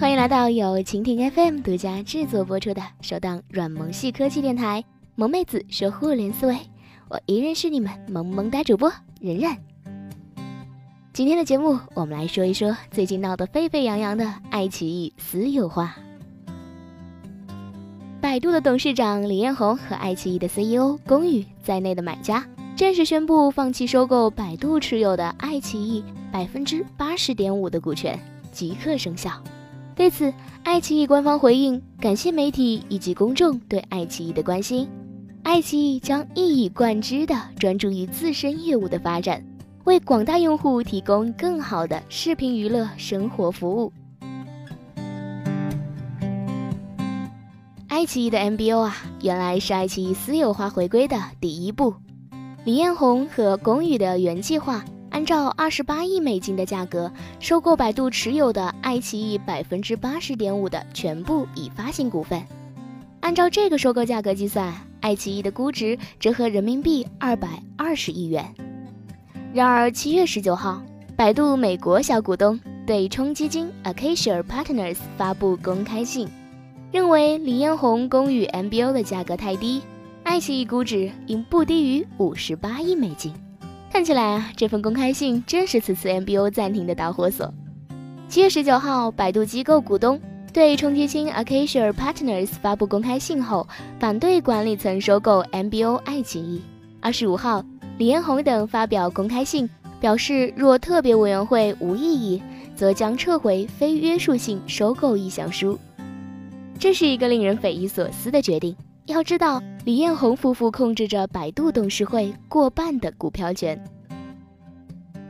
欢迎来到由蜻蜓 FM 独家制作播出的首档软萌系科技电台《萌妹子说互联思维》，我依然是你们萌萌哒主播冉冉。今天的节目，我们来说一说最近闹得沸沸扬扬的爱奇艺私有化。百度的董事长李彦宏和爱奇艺的 CEO 龚宇在内的买家正式宣布放弃收购百度持有的爱奇艺百分之八十点五的股权，即刻生效。对此，爱奇艺官方回应感谢媒体以及公众对爱奇艺的关心，爱奇艺将一以贯之的专注于自身业务的发展，为广大用户提供更好的视频娱乐生活服务。爱奇艺的 MBO 啊，原来是爱奇艺私有化回归的第一步。李彦宏和龚宇的原计划。按照二十八亿美金的价格收购百度持有的爱奇艺百分之八十点五的全部已发行股份，按照这个收购价格计算，爱奇艺的估值折合人民币二百二十亿元。然而，七月十九号，百度美国小股东对冲基金 Acacia Partners 发布公开信，认为李彦宏公寓 MBO 的价格太低，爱奇艺估值应不低于五十八亿美金。看起来啊，这份公开信正是此次 MBO 暂停的导火索。七月十九号，百度机构股东对冲基金 Acacia Partners 发布公开信后，反对管理层收购 MBO 爱奇艺。二十五号，李彦宏等发表公开信，表示若特别委员会无异议，则将撤回非约束性收购意向书。这是一个令人匪夷所思的决定。要知道，李彦宏夫妇控制着百度董事会过半的股票权，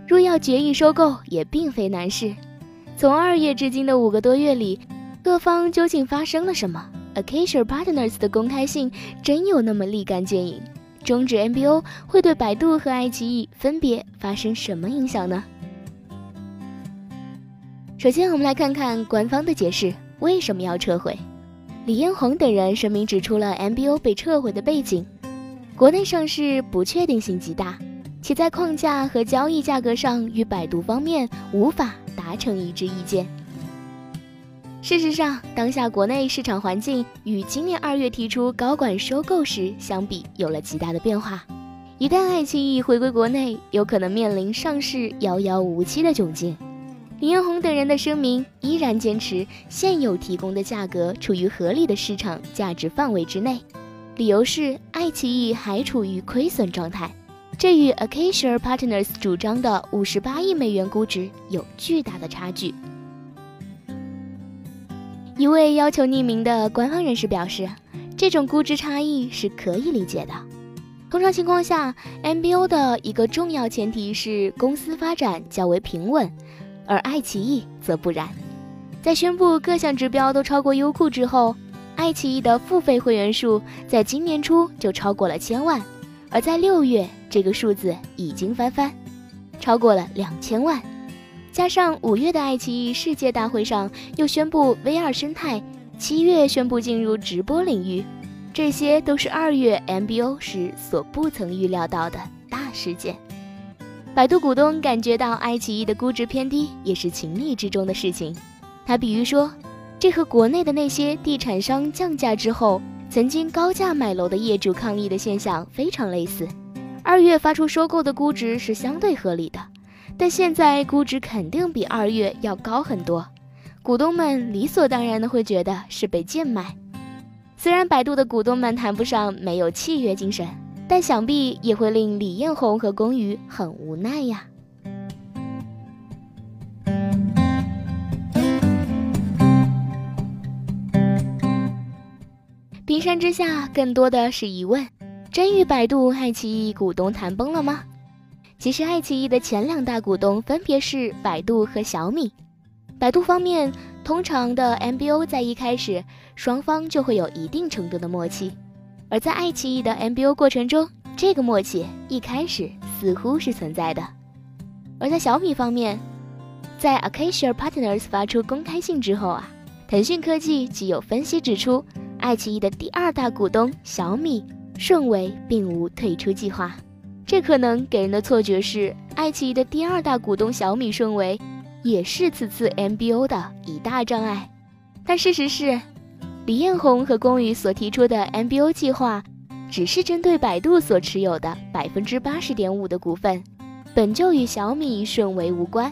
若要决议收购，也并非难事。从二月至今的五个多月里，各方究竟发生了什么？Acacia Partners 的公开信真有那么立竿见影？终止 MBO 会对百度和爱奇艺分别发生什么影响呢？首先，我们来看看官方的解释，为什么要撤回？李彦宏等人声明指出了 MBO 被撤回的背景：国内上市不确定性极大，且在框架和交易价格上与百度方面无法达成一致意见。事实上，当下国内市场环境与今年二月提出高管收购时相比有了极大的变化。一旦爱奇艺回归国内，有可能面临上市遥遥无期的窘境。李彦宏等人的声明依然坚持现有提供的价格处于合理的市场价值范围之内，理由是爱奇艺还处于亏损状态，这与 Acacia Partners 主张的五十八亿美元估值有巨大的差距。一位要求匿名的官方人士表示，这种估值差异是可以理解的。通常情况下，MBO 的一个重要前提是公司发展较为平稳。而爱奇艺则不然，在宣布各项指标都超过优酷之后，爱奇艺的付费会员数在今年初就超过了千万，而在六月，这个数字已经翻番，超过了两千万。加上五月的爱奇艺世界大会上又宣布 VR 生态，七月宣布进入直播领域，这些都是二月 MBO 时所不曾预料到的大事件。百度股东感觉到爱奇艺的估值偏低，也是情理之中的事情。他比喻说，这和国内的那些地产商降价之后，曾经高价买楼的业主抗议的现象非常类似。二月发出收购的估值是相对合理的，但现在估值肯定比二月要高很多，股东们理所当然的会觉得是被贱卖。虽然百度的股东们谈不上没有契约精神。但想必也会令李彦宏和龚宇很无奈呀。冰山之下，更多的是疑问：真与百度、爱奇艺股东谈崩了吗？其实，爱奇艺的前两大股东分别是百度和小米。百度方面，通常的 MBO 在一开始，双方就会有一定程度的默契。而在爱奇艺的 MBO 过程中，这个默契一开始似乎是存在的。而在小米方面，在 Acacia Partners 发出公开信之后啊，腾讯科技即有分析指出，爱奇艺的第二大股东小米顺为并无退出计划。这可能给人的错觉是，爱奇艺的第二大股东小米顺为也是此次 MBO 的一大障碍，但事实是，李彦宏和龚宇所提出的 MBO 计划，只是针对百度所持有的百分之八十点五的股份，本就与小米、顺为无关，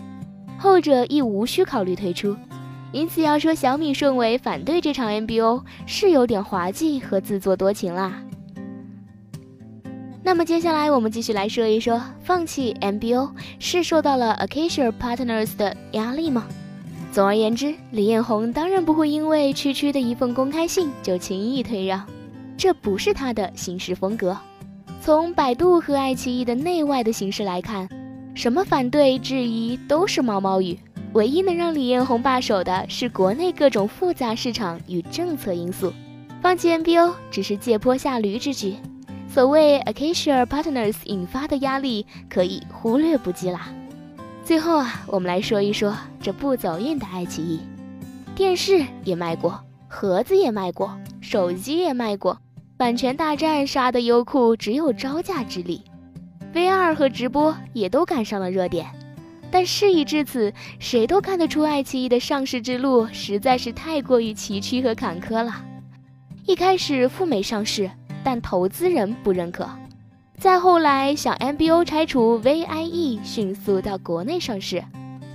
后者亦无需考虑退出。因此，要说小米、顺为反对这场 MBO，是有点滑稽和自作多情啦。那么接下来我们继续来说一说，放弃 MBO 是受到了 Acacia Partners 的压力吗？总而言之，李彦宏当然不会因为区区的一份公开信就轻易退让，这不是他的行事风格。从百度和爱奇艺的内外的形势来看，什么反对质疑都是毛毛雨。唯一能让李彦宏罢手的是国内各种复杂市场与政策因素，放弃 MBO 只是借坡下驴之举。所谓 Acacia Partners 引发的压力可以忽略不计啦。最后啊，我们来说一说这不走运的爱奇艺，电视也卖过，盒子也卖过，手机也卖过，版权大战杀的优酷只有招架之力，VR 和直播也都赶上了热点。但事已至此，谁都看得出爱奇艺的上市之路实在是太过于崎岖和坎坷了。一开始赴美上市，但投资人不认可；再后来想 MBO 拆除 VIE，迅速到国内上市，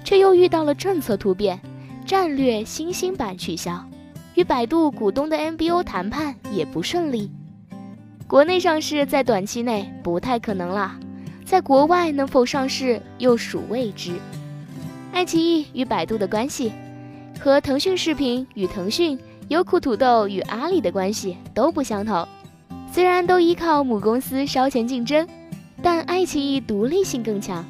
却又遇到了政策突变，战略新兴版取消，与百度股东的 MBO 谈判也不顺利。国内上市在短期内不太可能了。在国外能否上市又属未知。爱奇艺与百度的关系，和腾讯视频与腾讯、优酷土豆与阿里的关系都不相同。虽然都依靠母公司烧钱竞争，但爱奇艺独立性更强。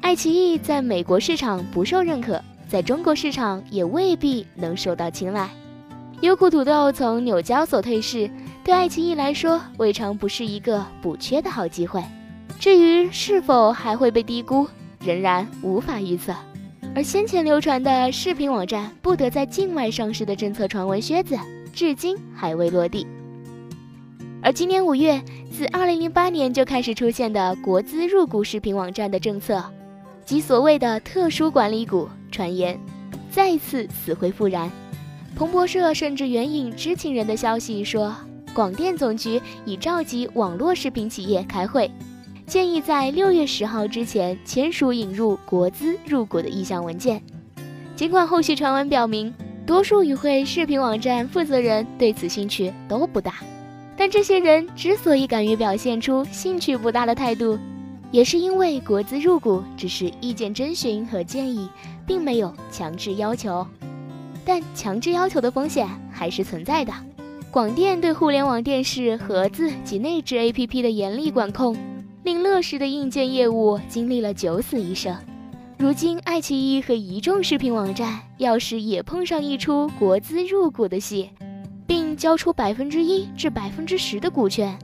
爱奇艺在美国市场不受认可，在中国市场也未必能受到青睐。优酷土豆从纽交所退市，对爱奇艺来说未尝不是一个补缺的好机会。至于是否还会被低估，仍然无法预测。而先前流传的视频网站不得在境外上市的政策传闻靴子，至今还未落地。而今年五月，自2008年就开始出现的国资入股视频网站的政策，即所谓的特殊管理股，传言再次死灰复燃。彭博社甚至援引知情人的消息说，广电总局已召集网络视频企业开会。建议在六月十号之前签署引入国资入股的意向文件。尽管后续传闻表明，多数与会视频网站负责人对此兴趣都不大，但这些人之所以敢于表现出兴趣不大的态度，也是因为国资入股只是意见征询和建议，并没有强制要求。但强制要求的风险还是存在的。广电对互联网电视盒子及内置 APP 的严厉管控。令乐视的硬件业务经历了九死一生，如今爱奇艺和一众视频网站要是也碰上一出国资入股的戏，并交出百分之一至百分之十的股权，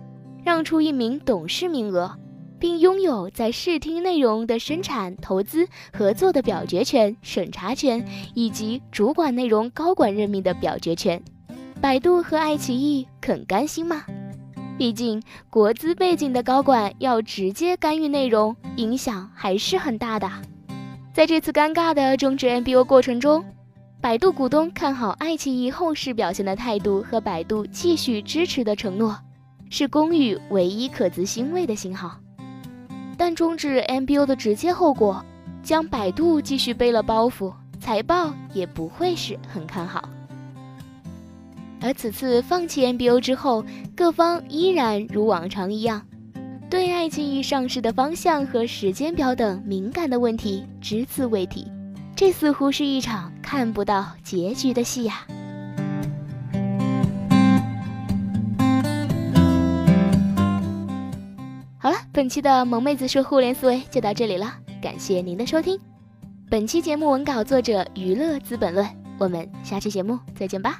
让出一名董事名额，并拥有在视听内容的生产、投资、合作的表决权、审查权以及主管内容高管任命的表决权，百度和爱奇艺肯甘心吗？毕竟，国资背景的高管要直接干预内容，影响还是很大的。在这次尴尬的终止 MBO 过程中，百度股东看好爱奇艺后市表现的态度和百度继续支持的承诺，是公寓唯一可资欣慰的信号。但终止 MBO 的直接后果，将百度继续背了包袱，财报也不会是很看好。而此次放弃 MBO 之后，各方依然如往常一样，对爱奇艺上市的方向和时间表等敏感的问题只字未提。这似乎是一场看不到结局的戏呀。好了，本期的萌妹子说互联思维就到这里了，感谢您的收听。本期节目文稿作者娱乐资本论，我们下期节目再见吧。